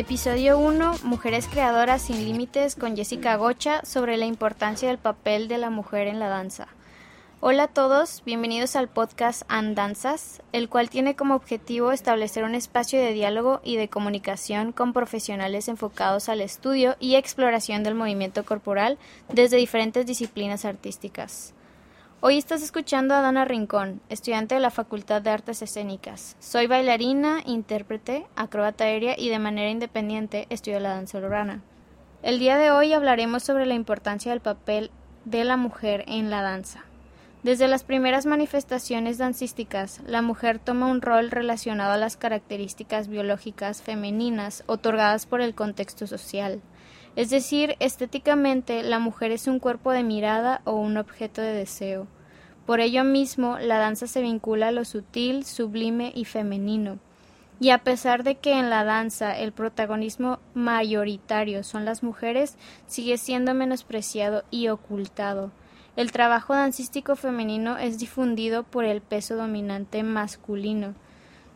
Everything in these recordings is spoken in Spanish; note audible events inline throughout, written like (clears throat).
Episodio 1, Mujeres Creadoras sin Límites con Jessica Gocha sobre la importancia del papel de la mujer en la danza. Hola a todos, bienvenidos al podcast Andanzas, el cual tiene como objetivo establecer un espacio de diálogo y de comunicación con profesionales enfocados al estudio y exploración del movimiento corporal desde diferentes disciplinas artísticas. Hoy estás escuchando a Dana Rincón, estudiante de la Facultad de Artes Escénicas. Soy bailarina, intérprete, acróbata aérea y de manera independiente estudio la danza urbana. El día de hoy hablaremos sobre la importancia del papel de la mujer en la danza. Desde las primeras manifestaciones dancísticas, la mujer toma un rol relacionado a las características biológicas femeninas otorgadas por el contexto social. Es decir, estéticamente la mujer es un cuerpo de mirada o un objeto de deseo. Por ello mismo, la danza se vincula a lo sutil, sublime y femenino. Y a pesar de que en la danza el protagonismo mayoritario son las mujeres, sigue siendo menospreciado y ocultado. El trabajo dancístico femenino es difundido por el peso dominante masculino.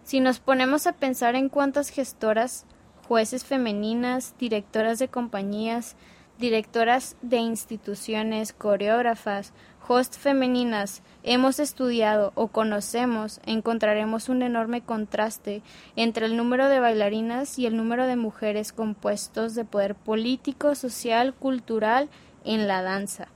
Si nos ponemos a pensar en cuántas gestoras, jueces femeninas, directoras de compañías, directoras de instituciones, coreógrafas, host femeninas hemos estudiado o conocemos, encontraremos un enorme contraste entre el número de bailarinas y el número de mujeres compuestos de poder político, social, cultural en la danza.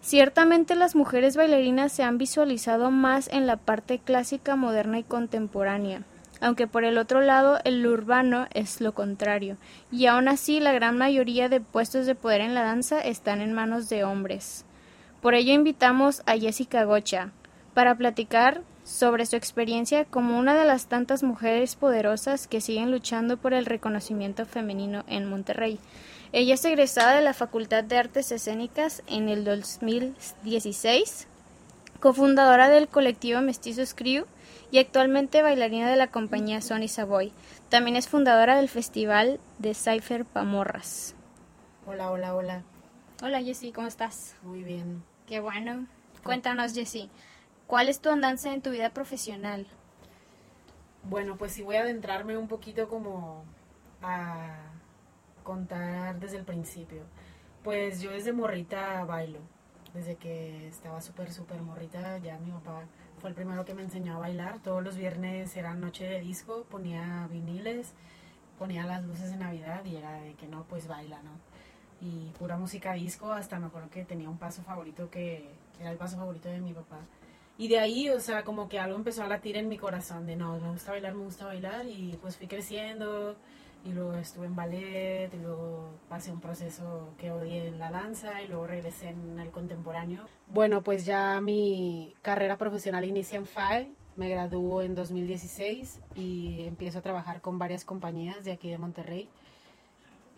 Ciertamente las mujeres bailarinas se han visualizado más en la parte clásica, moderna y contemporánea, aunque por el otro lado el urbano es lo contrario, y aún así la gran mayoría de puestos de poder en la danza están en manos de hombres. Por ello invitamos a Jessica Gocha para platicar sobre su experiencia como una de las tantas mujeres poderosas que siguen luchando por el reconocimiento femenino en Monterrey. Ella es egresada de la Facultad de Artes Escénicas en el 2016, cofundadora del colectivo Mestizos Crew y actualmente bailarina de la compañía Sony Savoy. También es fundadora del Festival de Cypher Pamorras. Hola, hola, hola. Hola Jessie, ¿cómo estás? Muy bien. Qué bueno. Cuéntanos Jessie, ¿cuál es tu andanza en tu vida profesional? Bueno, pues sí voy a adentrarme un poquito como a contar desde el principio. Pues yo desde morrita bailo. Desde que estaba súper, súper morrita, ya mi papá fue el primero que me enseñó a bailar. Todos los viernes era noche de disco, ponía viniles, ponía las luces de Navidad y era de que no, pues baila, ¿no? Y pura música disco, hasta me acuerdo que tenía un paso favorito que era el paso favorito de mi papá. Y de ahí, o sea, como que algo empezó a latir en mi corazón de no, me gusta bailar, me gusta bailar y pues fui creciendo y luego estuve en ballet y luego pasé un proceso que odié en la danza y luego regresé en el contemporáneo. Bueno, pues ya mi carrera profesional inicia en FAE, me graduó en 2016 y empiezo a trabajar con varias compañías de aquí de Monterrey,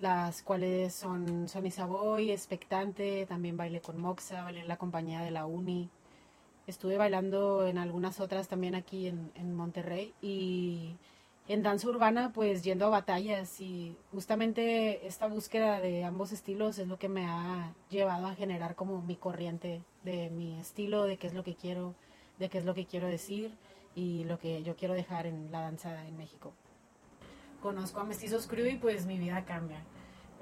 las cuales son Sony Savoy, Expectante, también bailé con Moxa, bailé en la compañía de la Uni. Estuve bailando en algunas otras también aquí en, en Monterrey y en danza urbana, pues yendo a batallas y justamente esta búsqueda de ambos estilos es lo que me ha llevado a generar como mi corriente de mi estilo, de qué es lo que quiero, de qué es lo que quiero decir y lo que yo quiero dejar en la danza en México. Conozco a Mestizos Crew y pues mi vida cambia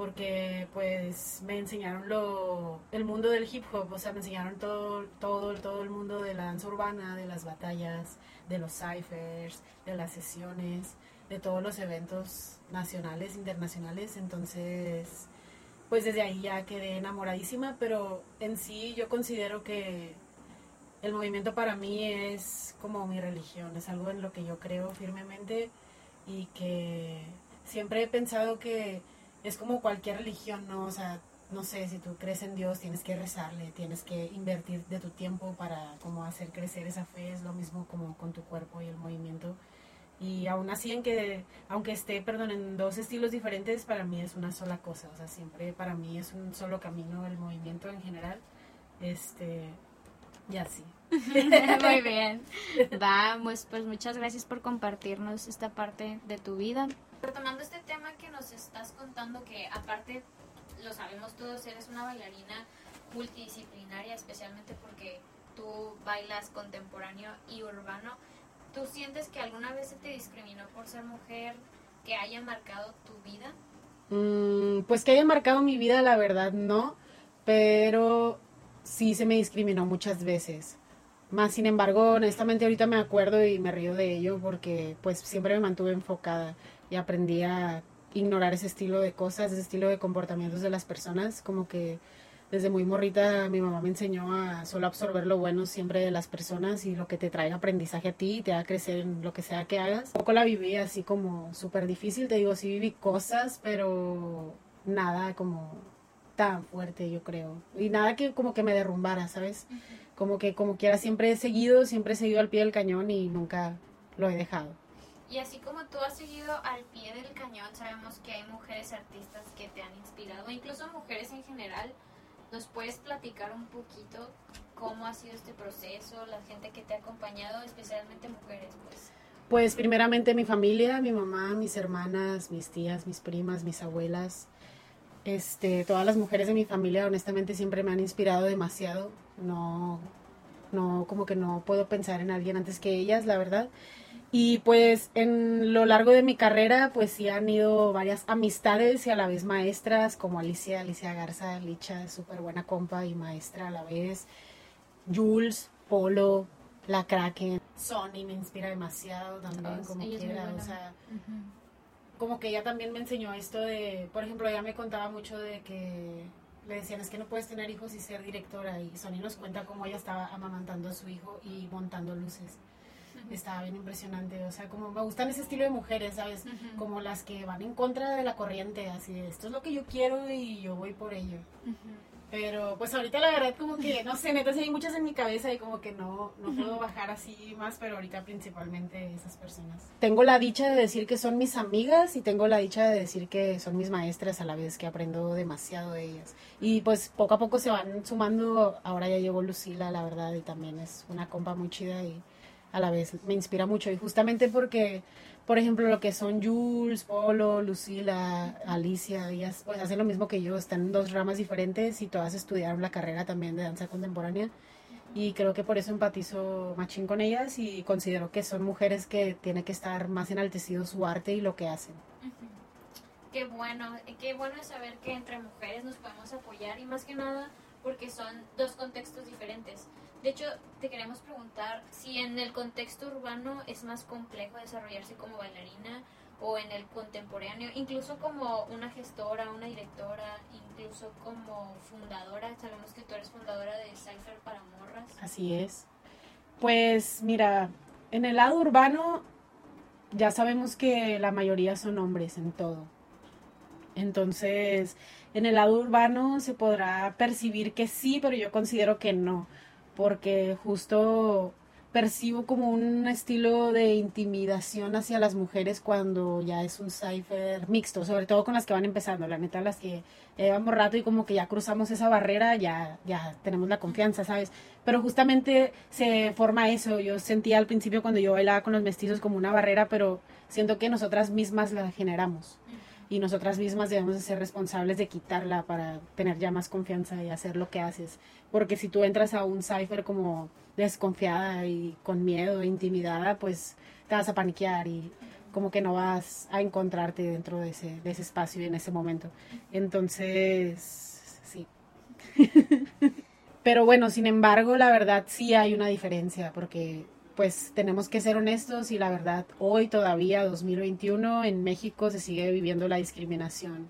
porque pues me enseñaron lo el mundo del hip hop, o sea, me enseñaron todo todo todo el mundo de la danza urbana, de las batallas, de los ciphers, de las sesiones, de todos los eventos nacionales, internacionales, entonces pues desde ahí ya quedé enamoradísima, pero en sí yo considero que el movimiento para mí es como mi religión, es algo en lo que yo creo firmemente y que siempre he pensado que es como cualquier religión, ¿no? O sea, no sé, si tú crees en Dios, tienes que rezarle, tienes que invertir de tu tiempo para como hacer crecer esa fe, es lo mismo como con tu cuerpo y el movimiento. Y aún así, en que, aunque esté, perdón, en dos estilos diferentes, para mí es una sola cosa, o sea, siempre para mí es un solo camino el movimiento en general. Este, y así. (laughs) Muy (laughs) bien. Vamos, pues muchas gracias por compartirnos esta parte de tu vida retomando este que aparte, lo sabemos todos, eres una bailarina multidisciplinaria, especialmente porque tú bailas contemporáneo y urbano. ¿Tú sientes que alguna vez se te discriminó por ser mujer que haya marcado tu vida? Mm, pues que haya marcado mi vida, la verdad, no, pero sí se me discriminó muchas veces. Más sin embargo, honestamente ahorita me acuerdo y me río de ello porque pues siempre me mantuve enfocada y aprendí a ignorar ese estilo de cosas, ese estilo de comportamientos de las personas, como que desde muy morrita mi mamá me enseñó a solo absorber lo bueno siempre de las personas y lo que te trae aprendizaje a ti y te a crecer en lo que sea que hagas. Un poco la viví así como súper difícil, te digo, sí viví cosas, pero nada como tan fuerte, yo creo. Y nada que como que me derrumbara, ¿sabes? Como que como quiera siempre he seguido, siempre he seguido al pie del cañón y nunca lo he dejado. Y así como tú has seguido al pie del cañón, sabemos que hay mujeres artistas que te han inspirado, incluso mujeres en general. ¿Nos puedes platicar un poquito cómo ha sido este proceso, la gente que te ha acompañado, especialmente mujeres, pues? Pues primeramente mi familia, mi mamá, mis hermanas, mis tías, mis primas, mis abuelas, este, todas las mujeres de mi familia honestamente siempre me han inspirado demasiado. No, no, como que no puedo pensar en alguien antes que ellas, la verdad. Y pues en lo largo de mi carrera, pues sí han ido varias amistades y a la vez maestras, como Alicia, Alicia Garza, Licha, súper buena compa y maestra a la vez. Jules, Polo, La Kraken, Sony me inspira demasiado también, oh, como quiera, o sea, como que ella también me enseñó esto de, por ejemplo, ella me contaba mucho de que le decían es que no puedes tener hijos y ser directora y Sony nos cuenta cómo ella estaba amamantando a su hijo y montando luces estaba bien impresionante. O sea, como me gustan ese estilo de mujeres, ¿sabes? Como las que van en contra de la corriente, así de esto es lo que yo quiero y yo voy por ello. Pero pues ahorita la verdad como que, no sé, neta, hay muchas en mi cabeza y como que no, no puedo bajar así más, pero ahorita principalmente esas personas. Tengo la dicha de decir que son mis amigas y tengo la dicha de decir que son mis maestras a la vez, que aprendo demasiado de ellas. Y pues poco a poco se van sumando, ahora ya llegó Lucila, la verdad, y también es una compa muy chida y a la vez me inspira mucho. Y justamente porque, por ejemplo, lo que son Jules, Polo, Lucila, Alicia, ellas pues hacen lo mismo que yo, están en dos ramas diferentes y todas estudiaron la carrera también de danza contemporánea. Y creo que por eso empatizo machín con ellas y considero que son mujeres que tiene que estar más enaltecido su arte y lo que hacen. Qué bueno, qué bueno saber que entre mujeres nos podemos apoyar y más que nada porque son dos contextos diferentes. De hecho, te queremos preguntar si en el contexto urbano es más complejo desarrollarse como bailarina o en el contemporáneo, incluso como una gestora, una directora, incluso como fundadora. Sabemos que tú eres fundadora de Cypher para Morras. Así es. Pues mira, en el lado urbano ya sabemos que la mayoría son hombres en todo. Entonces, en el lado urbano se podrá percibir que sí, pero yo considero que no porque justo percibo como un estilo de intimidación hacia las mujeres cuando ya es un cipher mixto, sobre todo con las que van empezando, la neta, las que llevamos rato y como que ya cruzamos esa barrera, ya, ya tenemos la confianza, ¿sabes? Pero justamente se forma eso, yo sentía al principio cuando yo bailaba con los mestizos como una barrera, pero siento que nosotras mismas la generamos y nosotras mismas debemos de ser responsables de quitarla para tener ya más confianza y hacer lo que haces. Porque si tú entras a un cipher como desconfiada y con miedo, intimidada, pues te vas a paniquear y como que no vas a encontrarte dentro de ese, de ese espacio en ese momento. Entonces, sí. (laughs) Pero bueno, sin embargo, la verdad sí hay una diferencia porque pues tenemos que ser honestos y la verdad, hoy todavía, 2021, en México se sigue viviendo la discriminación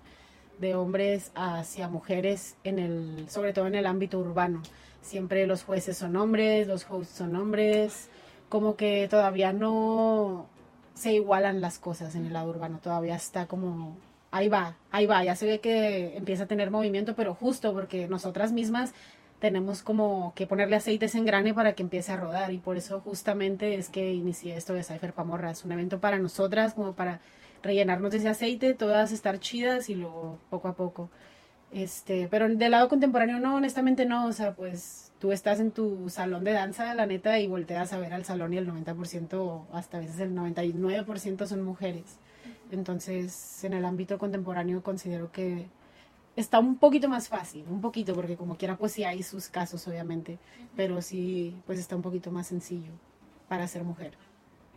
de hombres hacia mujeres, en el, sobre todo en el ámbito urbano. Siempre los jueces son hombres, los hosts son hombres, como que todavía no se igualan las cosas en el lado urbano, todavía está como ahí va, ahí va, ya se ve que empieza a tener movimiento, pero justo porque nosotras mismas tenemos como que ponerle aceite ese engrane para que empiece a rodar y por eso justamente es que inicié esto de Cypher Pamorra. Es un evento para nosotras, como para rellenarnos de ese aceite, todas estar chidas y luego poco a poco. Este, pero del lado contemporáneo no, honestamente no, o sea, pues tú estás en tu salón de danza, la neta, y volteas a ver al salón y el 90%, hasta a veces el 99% son mujeres. Entonces, en el ámbito contemporáneo considero que está un poquito más fácil, un poquito, porque como quiera, pues sí hay sus casos, obviamente, pero sí, pues está un poquito más sencillo para ser mujer.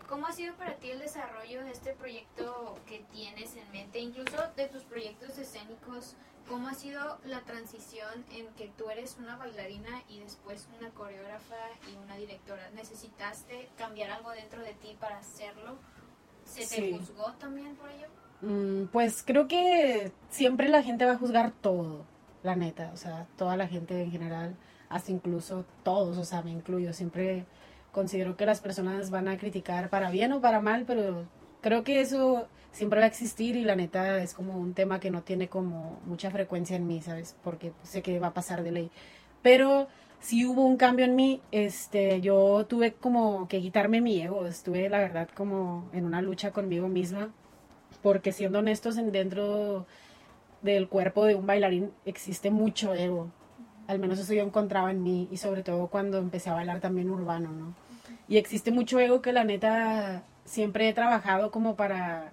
¿Cómo ha sido para ti el desarrollo de este proyecto que tienes en mente, incluso de tus proyectos escénicos? ¿Cómo ha sido la transición en que tú eres una bailarina y después una coreógrafa y una directora? ¿Necesitaste cambiar algo dentro de ti para hacerlo? ¿Se te juzgó también por ello? Mm, pues creo que siempre la gente va a juzgar todo, la neta, o sea, toda la gente en general, hasta incluso todos, o sea, me incluyo, siempre considero que las personas van a criticar para bien o para mal, pero creo que eso siempre va a existir y la neta es como un tema que no tiene como mucha frecuencia en mí, ¿sabes? Porque sé que va a pasar de ley. Pero si hubo un cambio en mí, este, yo tuve como que quitarme mi ego, estuve la verdad como en una lucha conmigo misma, porque siendo honestos, en dentro del cuerpo de un bailarín existe mucho ego. Al menos eso yo encontraba en mí y sobre todo cuando empecé a bailar también urbano, ¿no? Y existe mucho ego que la neta siempre he trabajado como para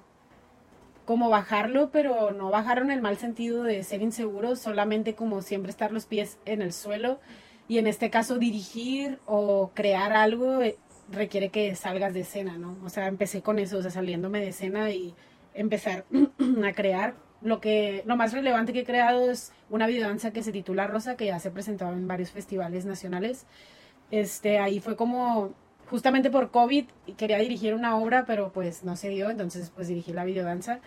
como bajarlo, pero no bajarlo en el mal sentido de ser inseguro, solamente como siempre estar los pies en el suelo y en este caso dirigir o crear algo eh, requiere que salgas de escena, ¿no? O sea, empecé con eso, o sea, saliéndome de escena y empezar (clears throat) a crear. Lo que lo más relevante que he creado es una videodanza que se titula Rosa, que ya se ha presentado en varios festivales nacionales. Este, ahí fue como justamente por COVID quería dirigir una obra, pero pues no se dio, entonces pues dirigí la videodanza.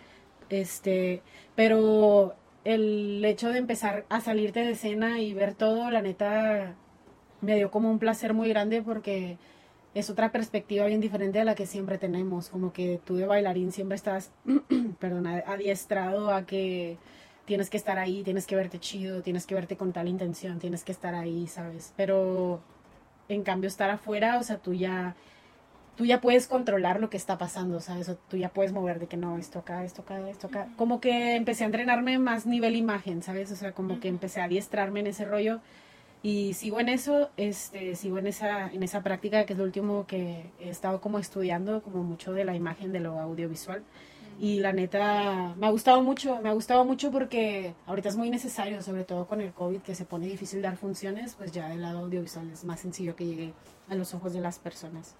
Este, pero el hecho de empezar a salirte de escena y ver todo, la neta, me dio como un placer muy grande porque es otra perspectiva bien diferente a la que siempre tenemos. Como que tú de bailarín siempre estás, (clears throat) perdón, adiestrado a que tienes que estar ahí, tienes que verte chido, tienes que verte con tal intención, tienes que estar ahí, ¿sabes? Pero en cambio estar afuera, o sea, tú ya, tú ya puedes controlar lo que está pasando, ¿sabes? O tú ya puedes mover de que no, esto acá, esto acá, esto acá. Como que empecé a entrenarme más nivel imagen, ¿sabes? O sea, como que empecé a adiestrarme en ese rollo y sigo en eso, este, sigo en esa, en esa práctica que es lo último que he estado como estudiando, como mucho de la imagen, de lo audiovisual. Y la neta, me ha gustado mucho, me ha gustado mucho porque ahorita es muy necesario, sobre todo con el COVID, que se pone difícil dar funciones, pues ya del lado audiovisual es más sencillo que llegue a los ojos de las personas.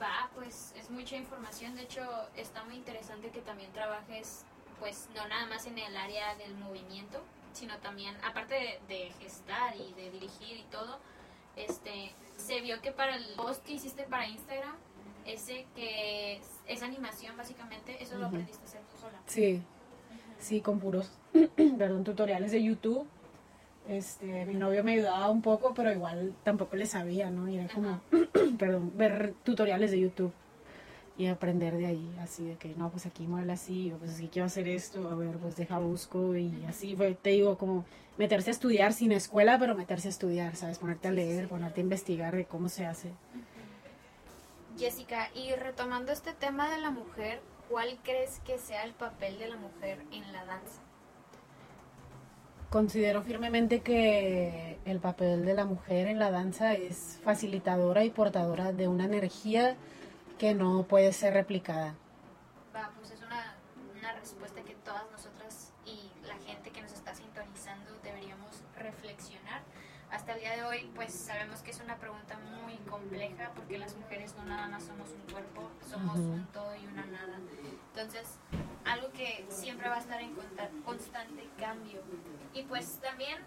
Va, pues es mucha información, de hecho está muy interesante que también trabajes, pues no nada más en el área del movimiento, sino también, aparte de, de gestar y de dirigir y todo, este, se vio que para el post que hiciste para Instagram, ese que es, animación básicamente, eso lo aprendiste a hacer tú sola. Sí, sí, con puros, (clears throat) perdón, tutoriales de YouTube. Este, mi novio me ayudaba un poco, pero igual tampoco le sabía, ¿no? Y era como, (clears throat) perdón, ver tutoriales de YouTube y aprender de ahí, así de que, no, pues aquí mueve así, o pues aquí quiero hacer esto, a ver, pues deja busco y así fue, te digo, como meterse a estudiar sin escuela, pero meterse a estudiar, ¿sabes? Ponerte a leer, ponerte a investigar de cómo se hace. Jessica, y retomando este tema de la mujer, ¿cuál crees que sea el papel de la mujer en la danza? Considero firmemente que el papel de la mujer en la danza es facilitadora y portadora de una energía que no puede ser replicada. Va, pues es una, una respuesta que todas nosotras y la gente que nos está sintonizando deberíamos reflexionar hasta el día de hoy pues sabemos que es una pregunta muy compleja porque las mujeres no nada más somos un cuerpo, somos un todo y una nada. Entonces, algo que siempre va a estar en constante cambio. Y pues también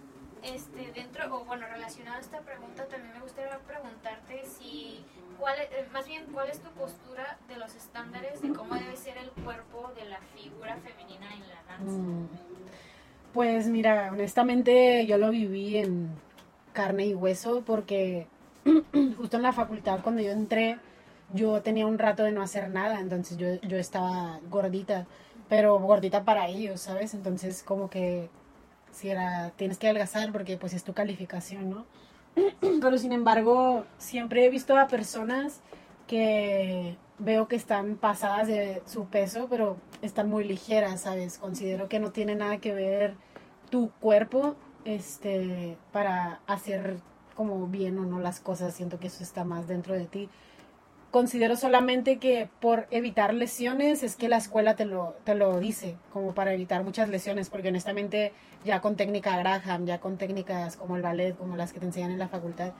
este dentro o bueno, relacionado a esta pregunta también me gustaría preguntarte si cuál eh, más bien cuál es tu postura de los estándares de cómo debe ser el cuerpo de la figura femenina en la danza. Mm. Pues mira, honestamente yo lo viví en carne y hueso porque (clears throat) justo en la facultad cuando yo entré yo tenía un rato de no hacer nada, entonces yo, yo estaba gordita, pero gordita para ellos, ¿sabes? Entonces como que si era, tienes que adelgazar porque pues es tu calificación, ¿no? Pero sin embargo, siempre he visto a personas que veo que están pasadas de su peso, pero están muy ligeras, ¿sabes? Considero que no tiene nada que ver tu cuerpo este, para hacer como bien o no las cosas. Siento que eso está más dentro de ti. Considero solamente que por evitar lesiones es que la escuela te lo, te lo dice, como para evitar muchas lesiones, porque honestamente ya con técnica Graham, ya con técnicas como el ballet, como las que te enseñan en la facultad,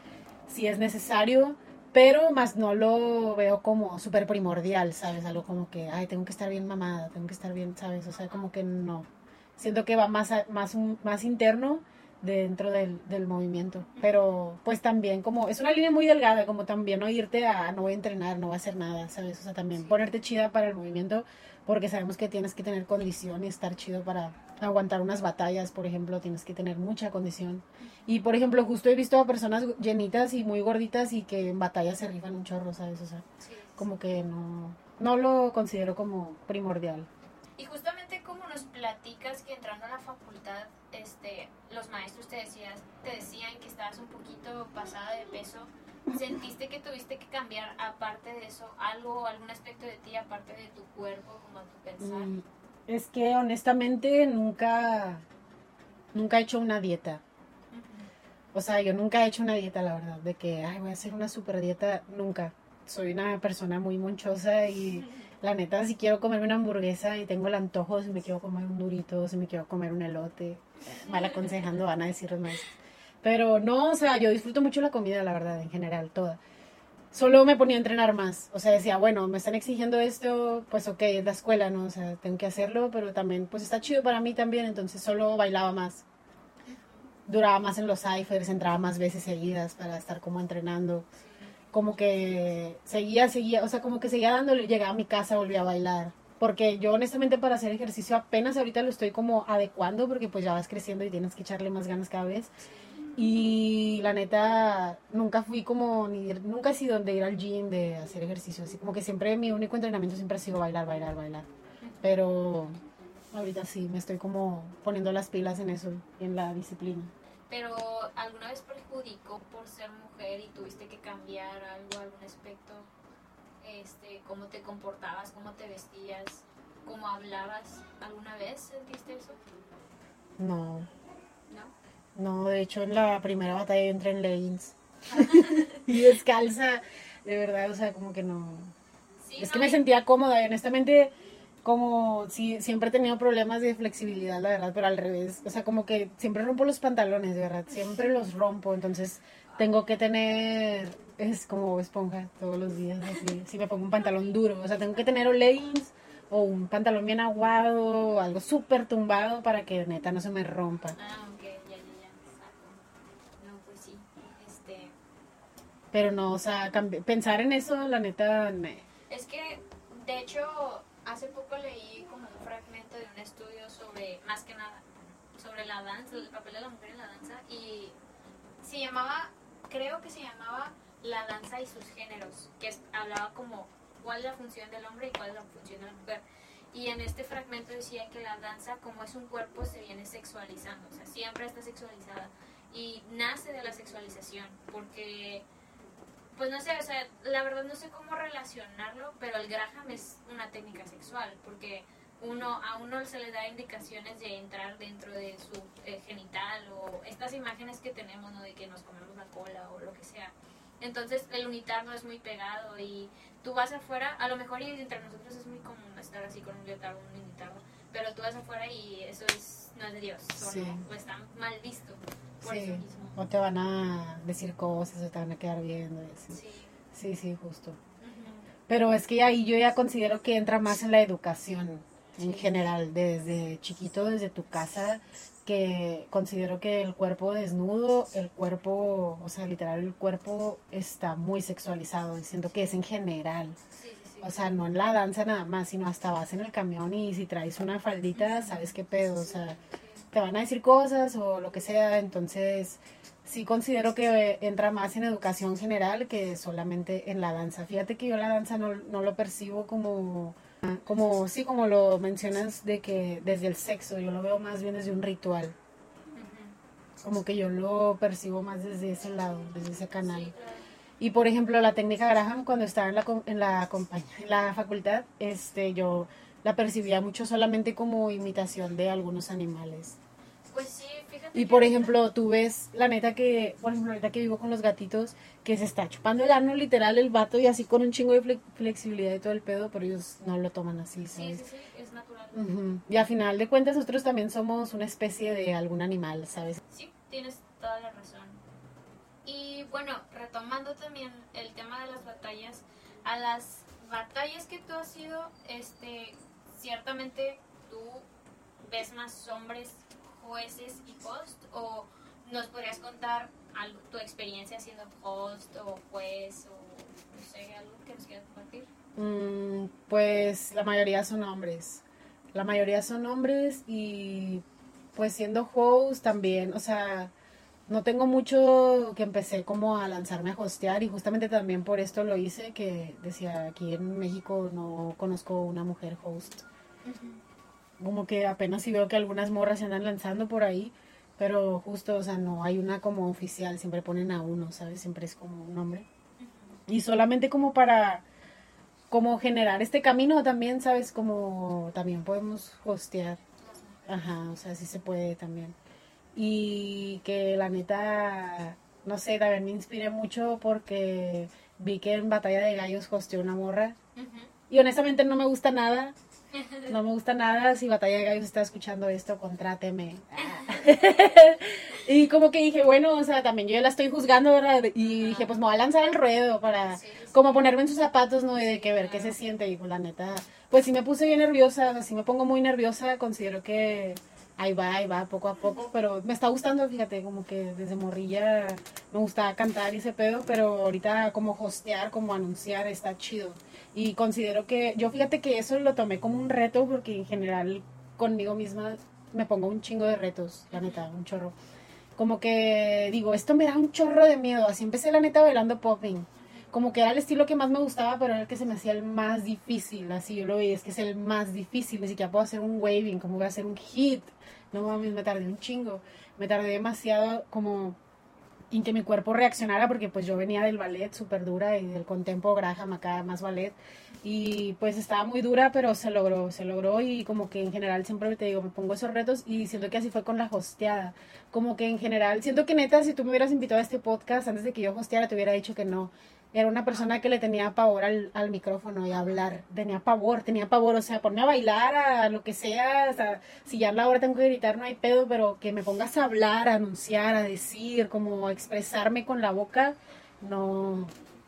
sí es necesario, pero más no lo veo como súper primordial, ¿sabes? Algo como que, ay, tengo que estar bien mamada, tengo que estar bien, ¿sabes? O sea, como que no. Siento que va más, más, más interno dentro del, del, movimiento. Pero pues también como es una línea muy delgada, como también no irte a no voy a entrenar, no voy a hacer nada, ¿sabes? O sea, también ponerte chida para el movimiento porque sabemos que tienes que tener condición y estar chido para aguantar unas batallas, por ejemplo, tienes que tener mucha condición. Y por ejemplo, justo he visto a personas llenitas y muy gorditas y que en batallas se rifan un chorro, ¿sabes? O sea, como que no, no lo considero como primordial. Y justamente como nos platicas que entrando a la facultad, este, los maestros te, decías, te decían que estabas un poquito pasada de peso, ¿sentiste que tuviste que cambiar aparte de eso algo, algún aspecto de ti, aparte de tu cuerpo, como tu pensar? Mm, es que honestamente nunca, nunca he hecho una dieta. O sea, yo nunca he hecho una dieta, la verdad, de que, ay, voy a hacer una super dieta, nunca. Soy una persona muy monchosa y (laughs) la neta, si quiero comerme una hamburguesa y tengo el antojo, si me quiero comer un durito, si me quiero comer un elote, mal aconsejando van a decir más. Pero no, o sea, yo disfruto mucho la comida, la verdad, en general, toda. Solo me ponía a entrenar más. O sea, decía, bueno, me están exigiendo esto, pues ok, es la escuela, ¿no? O sea, tengo que hacerlo, pero también, pues está chido para mí también, entonces solo bailaba más duraba más en los ciphers, entraba más veces seguidas para estar como entrenando. Como que seguía, seguía, o sea, como que seguía dándole, llegaba a mi casa, volvía a bailar. Porque yo honestamente para hacer ejercicio apenas ahorita lo estoy como adecuando porque pues ya vas creciendo y tienes que echarle más ganas cada vez. Y la neta, nunca fui como, ni, nunca he sido de ir al gym, de hacer ejercicio, así como que siempre mi único entrenamiento siempre ha sido bailar, bailar, bailar. Pero ahorita sí, me estoy como poniendo las pilas en eso, en la disciplina. Pero ¿alguna vez perjudicó por ser mujer y tuviste que cambiar algo, algún aspecto? Este, ¿Cómo te comportabas, cómo te vestías, cómo hablabas? ¿Alguna vez sentiste eso? No. ¿No? No, de hecho en la primera batalla yo entré en leggings. (laughs) y descalza, de verdad, o sea, como que no. es que me sentía cómoda y honestamente como si siempre he tenido problemas de flexibilidad, la verdad, pero al revés. O sea, como que siempre rompo los pantalones, de verdad. Siempre los rompo. Entonces tengo que tener, es como esponja todos los días. Así. Si me pongo un pantalón duro, o sea, tengo que tener o leggings o un pantalón bien aguado o algo súper tumbado para que neta no se me rompa. Ah, ok, ya, ya, ya, No, pues sí, este... Pero no, o sea, pensar en eso, la neta... Es que, de hecho, hace poco leí como un fragmento de un estudio sobre, más que nada, sobre la danza, el papel de la mujer en la danza, y se llamaba, creo que se llamaba La danza y sus géneros, que hablaba como cuál es la función del hombre y cuál es la función de la mujer. Y en este fragmento decía que la danza, como es un cuerpo, se viene sexualizando, o sea, siempre está sexualizada. Y nace de la sexualización, porque pues no sé, o sea, la verdad no sé cómo relacionarlo, pero el Graham es una técnica sexual, porque uno a uno se le da indicaciones de entrar dentro de su eh, genital o estas imágenes que tenemos, ¿no? De que nos comemos la cola o lo que sea. Entonces el unitar no es muy pegado y tú vas afuera, a lo mejor y entre nosotros es muy común estar así con un leotardo, un unitardo, pero tú vas afuera y eso es, no es de Dios, o está mal visto por eso mismo. O te van a decir cosas, o te van a quedar viendo. Sí. sí, sí, justo. Pero es que ahí yo ya considero que entra más en la educación en general, desde chiquito, desde tu casa, que considero que el cuerpo desnudo, el cuerpo, o sea, literal, el cuerpo está muy sexualizado, siento que es en general. O sea, no en la danza nada más, sino hasta vas en el camión y si traes una faldita, sabes qué pedo, o sea, te van a decir cosas o lo que sea, entonces sí considero que entra más en educación general que solamente en la danza. Fíjate que yo la danza no, no lo percibo como, como, sí, como lo mencionas, de que desde el sexo, yo lo veo más bien desde un ritual. Como que yo lo percibo más desde ese lado, desde ese canal. Y por ejemplo, la técnica Graham, cuando estaba en la, en la, en la facultad, este, yo la percibía mucho solamente como imitación de algunos animales. Pues sí. Y por ejemplo, tú ves, la neta que, por ejemplo, ahorita que vivo con los gatitos, que se está chupando el ano literal el vato y así con un chingo de flexibilidad y todo el pedo, pero ellos no lo toman así, ¿sabes? Sí, sí, sí, es natural. Y a final de cuentas nosotros también somos una especie de algún animal, ¿sabes? Sí, tienes toda la razón. Y bueno, retomando también el tema de las batallas, a las batallas que tú has ido, este, ciertamente tú ves más hombres jueces y host o nos podrías contar algo, tu experiencia siendo host o juez o no sé, algo que nos quieras compartir. Mm, pues la mayoría son hombres. La mayoría son hombres y pues siendo host también, o sea, no tengo mucho que empecé como a lanzarme a hostear y justamente también por esto lo hice, que decía, aquí en México no conozco una mujer host. Como que apenas si veo que algunas morras se andan lanzando por ahí, pero justo, o sea, no hay una como oficial, siempre ponen a uno, ¿sabes? Siempre es como un hombre. Y solamente como para como generar este camino también, ¿sabes? Como también podemos hostear. Ajá, o sea, sí se puede también. Y que la neta, no sé, también me inspiré mucho porque vi que en Batalla de Gallos hosteó una morra. Y honestamente no me gusta nada. (laughs) No me gusta nada. Si Batalla de Gallos está escuchando esto, contráteme. (laughs) y como que dije, bueno, o sea, también yo la estoy juzgando, ¿verdad? Y dije, pues me voy a lanzar al ruedo para como ponerme en sus zapatos, ¿no? Y de que ver qué se siente. Y pues la neta, pues sí me puse bien nerviosa, o me pongo muy nerviosa. Considero que ahí va, ahí va, poco a poco, pero me está gustando, fíjate, como que desde morrilla me gustaba cantar y ese pedo, pero ahorita como hostear, como anunciar, está chido. Y considero que, yo fíjate que eso lo tomé como un reto, porque en general conmigo misma me pongo un chingo de retos, la neta, un chorro. Como que digo, esto me da un chorro de miedo, así empecé la neta bailando popping como que era el estilo que más me gustaba, pero era el que se me hacía el más difícil, así yo lo veía, es que es el más difícil, ni siquiera puedo hacer un waving, como voy a hacer un hit, no mames, me tardé un chingo, me tardé demasiado como en que mi cuerpo reaccionara porque pues yo venía del ballet súper dura y del contempo Graham acá más ballet y pues estaba muy dura pero se logró, se logró y como que en general siempre te digo, me pongo esos retos y siento que así fue con la hosteada, como que en general, siento que neta si tú me hubieras invitado a este podcast antes de que yo hosteara te hubiera dicho que no, era una persona que le tenía pavor al, al, micrófono y a hablar. Tenía pavor, tenía pavor, o sea, ponme a bailar, a lo que sea, o sea, si ya la hora tengo que gritar no hay pedo, pero que me pongas a hablar, a anunciar, a decir, como a expresarme con la boca, no,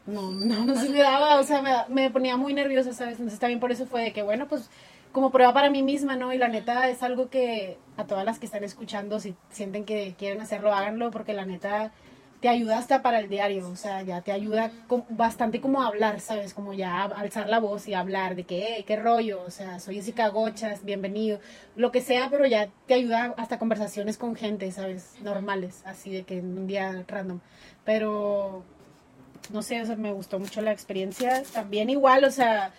(laughs) no, no, no se me daba, o sea, me, me ponía muy nerviosa, ¿sabes? Entonces también por eso fue de que, bueno, pues como prueba para mí misma, ¿no? Y la neta es algo que a todas las que están escuchando, si sienten que quieren hacerlo, háganlo, porque la neta te ayuda hasta para el diario, o sea, ya te ayuda bastante como a hablar, ¿sabes? Como ya alzar la voz y hablar de que, hey, qué rollo, o sea, soy Jessica Gochas, bienvenido, lo que sea, pero ya te ayuda hasta conversaciones con gente, ¿sabes? Normales, así de que en un día random. Pero, no sé, o sea, me gustó mucho la experiencia. También igual, o sea,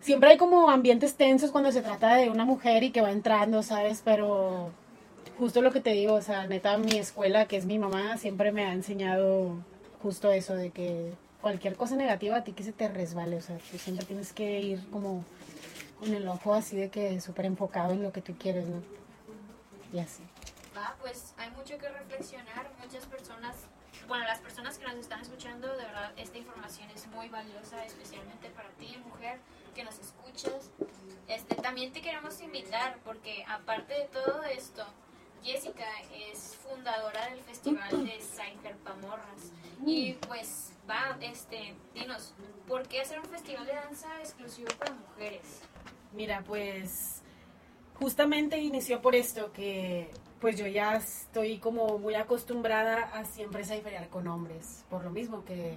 siempre hay como ambientes tensos cuando se trata de una mujer y que va entrando, ¿sabes? Pero justo lo que te digo, o sea, neta, mi escuela, que es mi mamá, siempre me ha enseñado justo eso, de que cualquier cosa negativa a ti que se te resbale, o sea, tú siempre tienes que ir como con el ojo así de que súper enfocado en lo que tú quieres, ¿no? Y así. Ah, pues hay mucho que reflexionar, muchas personas, bueno, las personas que nos están escuchando, de verdad, esta información es muy valiosa, especialmente para ti, mujer, que nos escuchas. Este, también te queremos invitar, porque aparte de todo esto, Jessica es fundadora del festival de Cypher Pamorras. Y pues, va, este, dinos, ¿por qué hacer un festival de danza exclusivo para mujeres? Mira, pues, justamente inició por esto, que pues yo ya estoy como muy acostumbrada a siempre cypherear con hombres, por lo mismo que,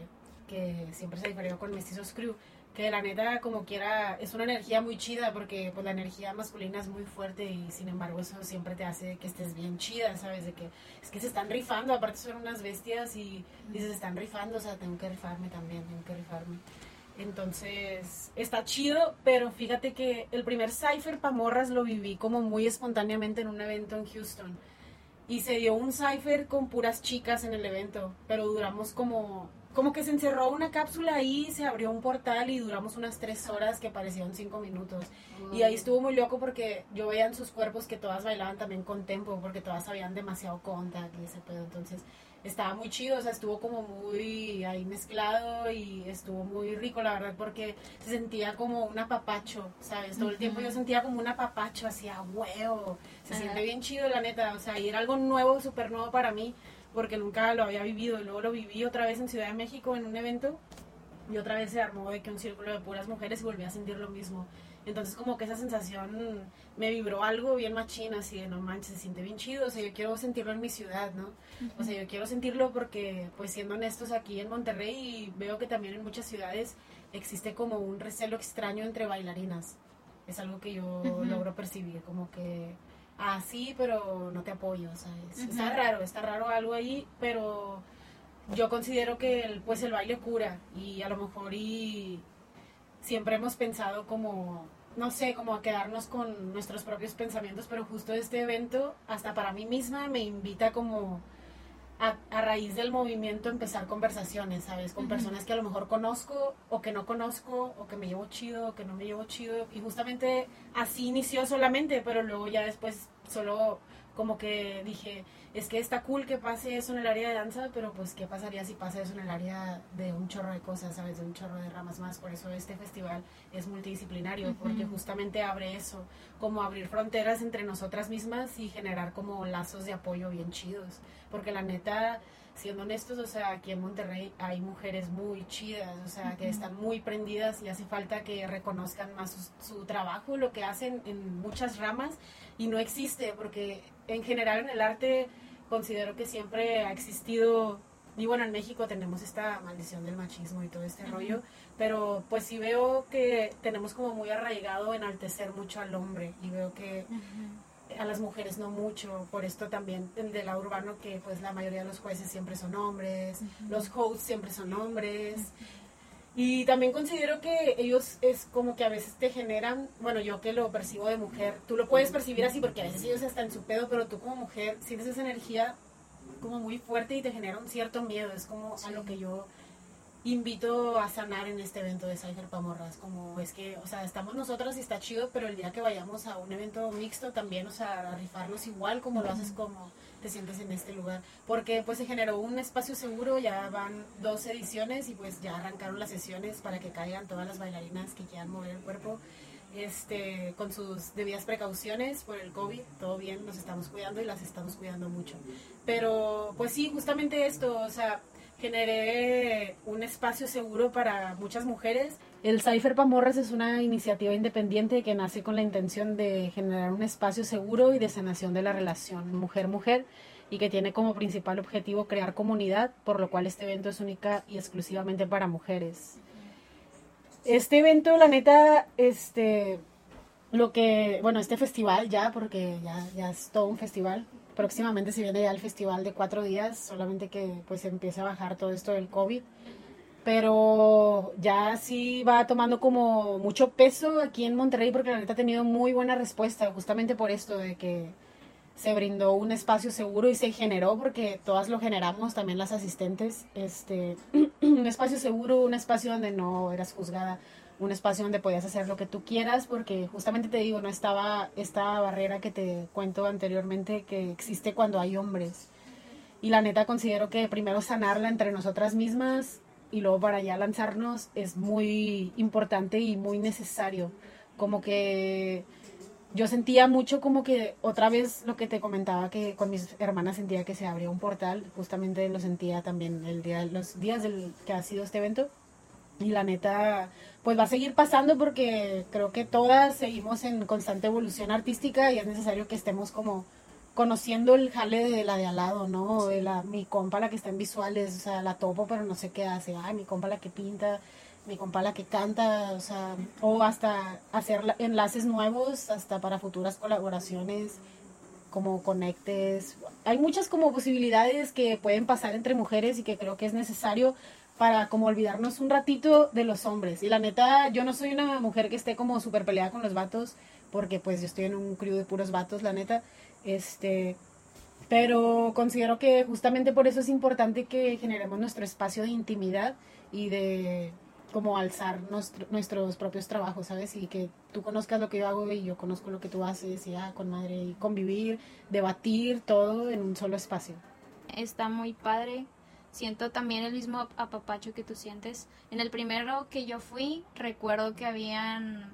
que siempre cyphereo con mestizos crew que la neta como quiera es una energía muy chida porque pues la energía masculina es muy fuerte y sin embargo eso siempre te hace que estés bien chida, ¿sabes? De que es que se están rifando, aparte son unas bestias y dices, se están rifando, o sea, tengo que rifarme también, tengo que rifarme. Entonces, está chido, pero fíjate que el primer Cypher Pamorras lo viví como muy espontáneamente en un evento en Houston. Y se dio un Cypher con puras chicas en el evento, pero duramos como como que se encerró una cápsula ahí, se abrió un portal y duramos unas tres horas que parecían cinco minutos. Y ahí estuvo muy loco porque yo veía en sus cuerpos que todas bailaban también con tempo, porque todas sabían demasiado contact y ese pedo. Entonces estaba muy chido, o sea, estuvo como muy ahí mezclado y estuvo muy rico, la verdad, porque se sentía como un apapacho, ¿sabes? Todo el tiempo yo sentía como un apapacho, así a huevo. Se siente bien chido, la neta, o sea, y era algo nuevo, súper nuevo para mí porque nunca lo había vivido y luego lo viví otra vez en Ciudad de México en un evento y otra vez se armó de que un círculo de puras mujeres y volví a sentir lo mismo. Entonces como que esa sensación me vibró algo bien machín, así de no manches, se siente bien chido, o sea, yo quiero sentirlo en mi ciudad, ¿no? O sea, yo quiero sentirlo porque, pues siendo honestos, aquí en Monterrey veo que también en muchas ciudades existe como un recelo extraño entre bailarinas. Es algo que yo logro percibir, como que, ah, sí, pero no te apoyo, ¿sabes? Está raro, está raro algo ahí, pero yo considero que el, pues el baile cura y a lo mejor y siempre hemos pensado como, no sé, como a quedarnos con nuestros propios pensamientos, pero justo este evento, hasta para mí misma, me invita como a, raíz del movimiento empezar conversaciones, ¿sabes? Con personas que a lo mejor conozco o que no conozco o que me llevo chido o que no me llevo chido. Y justamente así inició solamente, pero luego ya después solo como que dije, es que está cool que pase eso en el área de danza, pero pues qué pasaría si pasa eso en el área de un chorro de cosas, ¿sabes? De un chorro de ramas más. Por eso este festival es multidisciplinario, porque justamente abre eso, como abrir fronteras entre nosotras mismas y generar como lazos de apoyo bien chidos. Porque la neta, siendo honestos, o sea, aquí en Monterrey hay mujeres muy chidas, o sea, que están muy prendidas y hace falta que reconozcan más su, su trabajo, lo que hacen en muchas ramas y no existe, porque en general en el arte considero que siempre ha existido, y bueno, en México tenemos esta maldición del machismo y todo este rollo, pero pues sí veo que tenemos como muy arraigado enaltecer mucho al hombre y veo que a las mujeres no mucho, por esto también del lado urbano que pues la mayoría de los jueces siempre son hombres, los hosts siempre son hombres. Y también considero que ellos es como que a veces te generan, bueno, yo que lo percibo de mujer, tú lo puedes percibir así porque a veces ellos están en su pedo, pero tú como mujer sientes esa energía como muy fuerte y te genera un cierto miedo, es como a lo que yo invito a sanar en este evento de Cypher Pamorras, como es que, o sea, estamos nosotras y está chido, pero el día que vayamos a un evento mixto también, o sea, a rifarnos igual como lo haces como te sientes en este lugar, porque pues se generó un espacio seguro, ya van dos ediciones y pues ya arrancaron las sesiones para que caigan todas las bailarinas que quieran mover el cuerpo. Este, con sus debidas precauciones por el COVID, todo bien, nos estamos cuidando y las estamos cuidando mucho. Pero pues sí, justamente esto, o sea, generé un espacio seguro para muchas mujeres. El Cypher Pamorras es una iniciativa independiente que nace con la intención de generar un espacio seguro y de sanación de la relación mujer-mujer y que tiene como principal objetivo crear comunidad, por lo cual este evento es única y exclusivamente para mujeres. Este evento, la neta, este, lo que, bueno, este festival ya, porque ya, ya es todo un festival, próximamente se viene ya el festival de cuatro días, solamente que pues empiece a bajar todo esto del COVID. Pero ya sí va tomando como mucho peso aquí en Monterrey porque la neta ha tenido muy buena respuesta, justamente por esto de que se brindó un espacio seguro y se generó, porque todas lo generamos, también las asistentes, este, (clears throat) un espacio seguro, un espacio donde no eras juzgada, un espacio donde podías hacer lo que tú quieras, porque justamente te digo, no estaba esta barrera que te cuento anteriormente que existe cuando hay hombres. Y la neta considero que primero sanarla entre nosotras mismas y luego para ya lanzarnos es muy importante y muy necesario. Como que yo sentía mucho como que otra vez lo que te comentaba que con mis hermanas sentía que se abría un portal, justamente lo sentía también el día, los días del que ha sido este evento y la neta, pues va a seguir pasando porque creo que todas seguimos en constante evolución artística y es necesario que estemos como conociendo el jale de la de al lado, ¿no? De la, mi compa la que está en visuales, o sea, la topo pero no sé qué hace, ay, mi compa la que pinta, mi compa la que canta, o sea, o hasta hacer enlaces nuevos, hasta para futuras colaboraciones, como conectes. Hay muchas como posibilidades que pueden pasar entre mujeres y que creo que es necesario para como olvidarnos un ratito de los hombres. Y la neta, yo no soy una mujer que esté como súper peleada con los vatos, porque pues yo estoy en un crew de puros vatos, la neta. Este, pero considero que justamente por eso es importante que generemos nuestro espacio de intimidad y de como alzar nuestros propios trabajos, ¿sabes? Y que tú conozcas lo que yo hago y yo conozco lo que tú haces y ah, con madre y convivir, debatir todo en un solo espacio. Está muy padre siento también el mismo apapacho que tú sientes. En el primero que yo fui, recuerdo que habían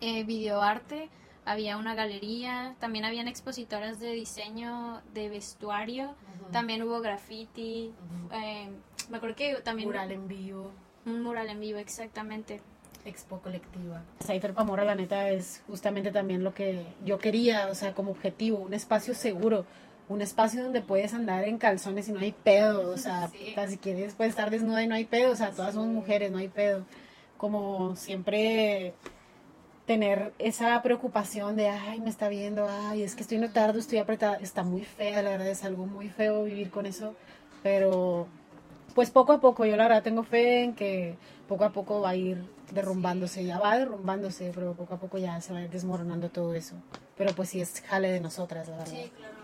eh, videoarte, había una galería, también habían expositoras de diseño de vestuario, también hubo graffiti, eh, me acuerdo que también... Mural en vivo. Un mural en vivo, exactamente. Expo colectiva. Cypher Pamora, la neta, es justamente también lo que yo quería, o sea, como objetivo, un espacio seguro, un espacio donde puedes andar en calzones y no hay pedo, o sea, (laughs) si quieres puedes estar desnuda y no hay pedo, o sea, todas somos mujeres, no hay pedo. Como siempre tener esa preocupación de, ay, me está viendo, ay, es que estoy tardo, estoy apretada, está muy fea, la verdad es algo muy feo vivir con eso, pero pues poco a poco, yo la verdad tengo fe en que poco a poco va a ir derrumbándose, ya va derrumbándose, pero poco a poco ya se va a ir desmoronando todo eso. Pero pues sí es jale de nosotras, la verdad. Sí, claro.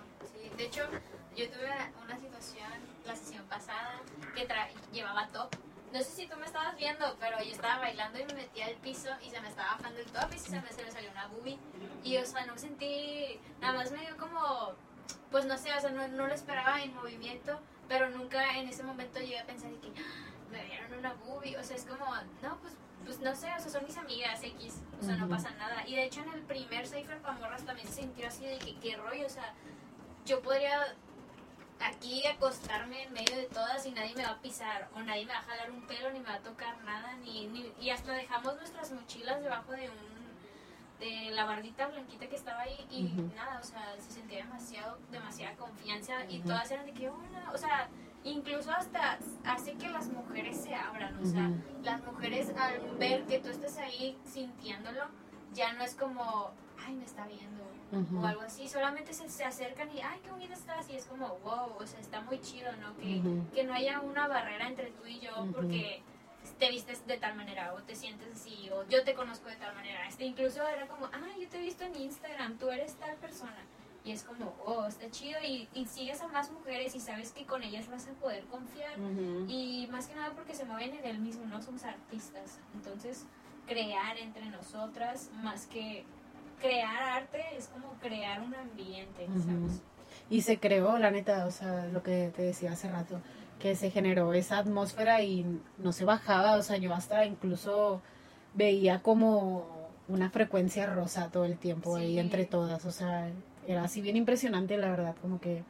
De hecho, yo tuve una situación la sesión pasada que llevaba top no sé si tú me estabas viendo, pero yo estaba bailando y me metí al piso y se me estaba bajando el top y se me, se me salió una boobie. Y, o sea, no sentí, nada más me dio como, pues no sé, o sea, no, no lo esperaba en movimiento, pero nunca en ese momento llegué a pensar que ah, me dieron una boobie. O sea, es como, no, pues, pues no sé, o sea, son mis amigas X, o sea, no pasa nada. Y de hecho, en el primer Cypher Pamorras también se sintió así de que qué rollo, o sea, yo podría aquí acostarme en medio de todas y nadie me va a pisar o nadie me va a jalar un pelo ni me va a tocar nada ni, ni y hasta dejamos nuestras mochilas debajo de un de la bardita blanquita que estaba ahí y nada, o sea, se sentía demasiado demasiada confianza y todas eran de que hola, o sea, incluso hasta hace que las mujeres se abran, o sea, las mujeres al ver que tú estás ahí sintiéndolo, ya no es como, ay, me está viendo, o algo así, solamente se, se, acercan y, ay, qué bonita estás, y es como, wow, o sea, está muy chido, ¿no? Que, que no haya una barrera entre tú y yo porque te vistes de tal manera, o te sientes así, o yo te conozco de tal manera. Este incluso era como, ay, yo te he visto en Instagram, tú eres tal persona. Y es como, oh, está chido y, y, sigues a más mujeres y sabes que con ellas vas a poder confiar. Y más que nada porque se mueven en el mismo, no somos artistas. Entonces, crear entre nosotras, más que crear arte es como crear un ambiente, ¿sabes? Y se creó, la neta, o sea, lo que te decía hace rato, que se generó esa atmósfera y no se bajaba, o sea, yo hasta incluso veía como una frecuencia rosa todo el tiempo ahí entre todas, o sea, era así bien impresionante, la verdad, como que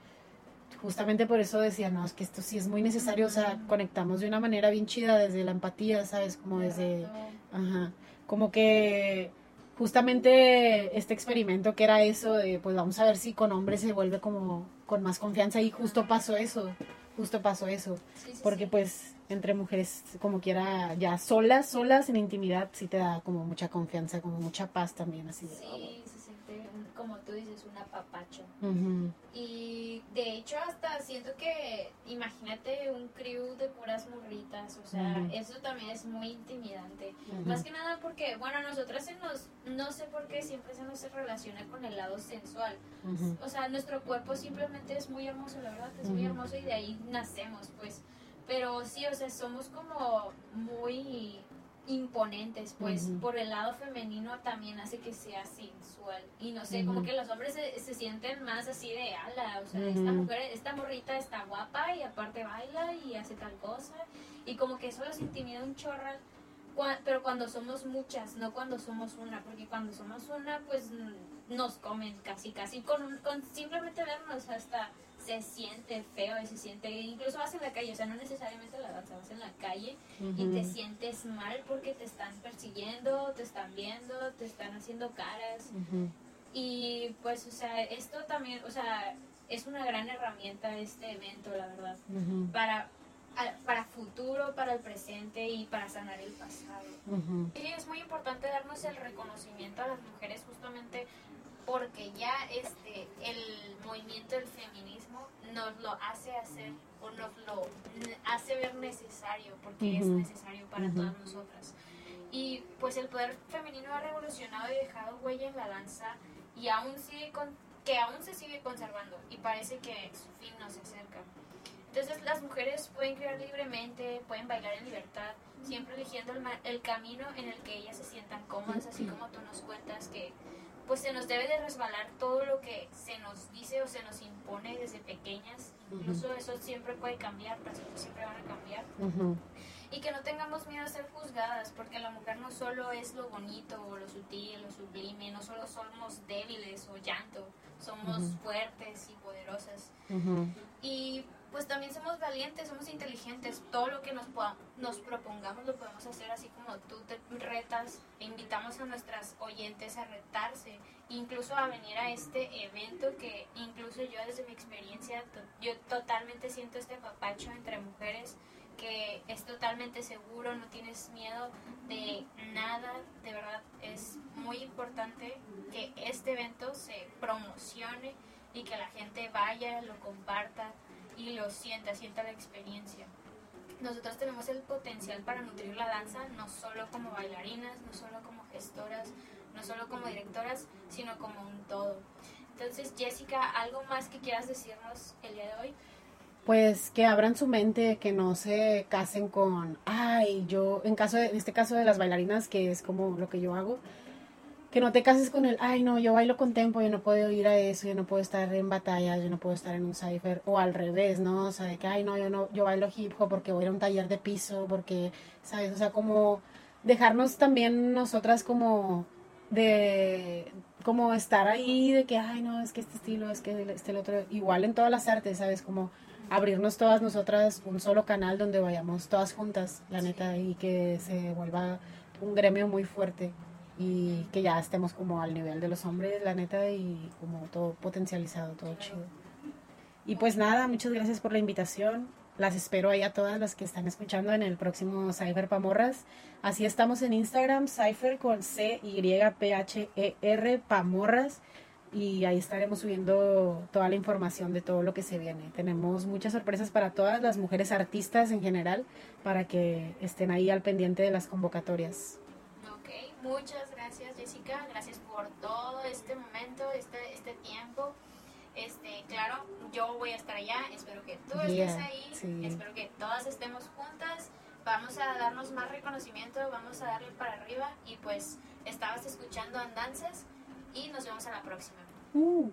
justamente por eso decía, no, es que esto sí es muy necesario, o sea, conectamos de una manera bien chida desde la empatía, ¿sabes? Como desde, ajá, como que justamente este experimento que era eso de pues vamos a ver si con hombres se vuelve como con más confianza y justo pasó eso, justo pasó eso, porque pues entre mujeres como quiera ya solas, solas en intimidad sí te da como mucha confianza, como mucha paz también así. De, tú apapacho. Y de hecho hasta siento que, imagínate un crew de puras morritas, o sea, eso también es muy intimidante. Más que nada porque, bueno, nosotras se nos, no sé por qué siempre se nos relaciona con el lado sensual. O sea, nuestro cuerpo simplemente es muy hermoso, la verdad, es muy hermoso y de ahí nacemos, pues. Pero sí, o sea, somos como muy imponentes, pues por el lado femenino también hace que sea sensual. Y no sé, como que los hombres se, se, sienten más así de ala, o sea, esta mujer, esta morrita está guapa y aparte baila y hace tal cosa. Y como que eso los intimida un chorral. pero cuando somos muchas, no cuando somos una, porque cuando somos una, pues nos comen casi, casi, con, con simplemente vernos hasta se siente feo y se siente, incluso vas en la calle, o sea, no necesariamente la danza, vas en la calle y te sientes mal porque te están persiguiendo, te están viendo, te están haciendo caras. Y pues, o sea, esto también, o sea, es una gran herramienta este evento, la verdad, para, para futuro, para el presente y para sanar el pasado. Y es muy importante darnos el reconocimiento a las mujeres justamente porque ya este el movimiento del feminismo nos lo hace hacer o nos lo hace ver necesario porque es necesario para todas nosotras. Y pues el poder femenino ha revolucionado y dejado huella en la danza y aún sigue con, que aún se sigue conservando y parece que su fin no se acerca. Entonces las mujeres pueden crear libremente pueden bailar en libertad siempre eligiendo el, el camino en el que ellas se sientan cómodas así como tú nos cuentas que pues se nos debe de resbalar todo lo que se nos dice o se nos impone desde pequeñas. Incluso eso siempre puede cambiar, las cosas siempre van a cambiar. y que no tengamos miedo a ser juzgadas, porque la mujer no solo es lo bonito o lo sutil, lo sublime, no solo somos débiles o llanto, somos fuertes y poderosas. Y pues también somos valientes, somos inteligentes, todo lo que nos, nos propongamos lo podemos hacer así como tú te retas e invitamos a nuestras oyentes a retarse, incluso a venir a este evento que incluso yo desde mi experiencia, yo totalmente siento este papacho entre mujeres que es totalmente seguro, no tienes miedo de nada, de verdad es muy importante que este evento se promocione y que la gente vaya, lo comparta, y lo sienta, sienta la experiencia. Nosotros tenemos el potencial para nutrir la danza, no solo como bailarinas, no solo como gestoras, no solo como directoras, sino como un todo. Entonces, Jessica, ¿algo más que quieras decirnos el día de hoy? Pues que abran su mente, que no se casen con, ay, yo, en caso de, en este caso de las bailarinas, que es como lo que yo hago, que no te cases con el, ay no, yo bailo con tempo, yo no puedo ir a eso, yo no puedo estar en batallas, yo no puedo estar en un cipher, o al revés, ¿no? O sea, de que, ay no, yo no, yo bailo hip hop porque voy a un taller de piso, porque, ¿sabes? O sea, como dejarnos también nosotras como de, como estar ahí, de que, ay no, es que este estilo, es que este el otro, igual en todas las artes, ¿sabes? Como abrirnos todas nosotras un solo canal donde vayamos todas juntas, la neta, y que se vuelva un gremio muy fuerte y que ya estemos como al nivel de los hombres, la neta, y como todo potencializado, todo chido. Y pues nada, muchas gracias por la invitación. Las espero ahí a todas las que están escuchando en el próximo Cypher Pamorras. Así estamos en Instagram, Cypher con C-Y-P-H-E-R Pamorras. Y ahí estaremos subiendo toda la información de todo lo que se viene. Tenemos muchas sorpresas para todas las mujeres artistas en general, para que estén ahí al pendiente de las convocatorias. Muchas gracias Jessica, gracias por todo este momento, este, este tiempo. Este, claro, yo voy a estar allá, espero que tú estés ahí, espero que todas estemos juntas, vamos a darnos más reconocimiento, vamos a darle para arriba. Y pues estabas escuchando Andanzas y nos vemos en la próxima. Uh.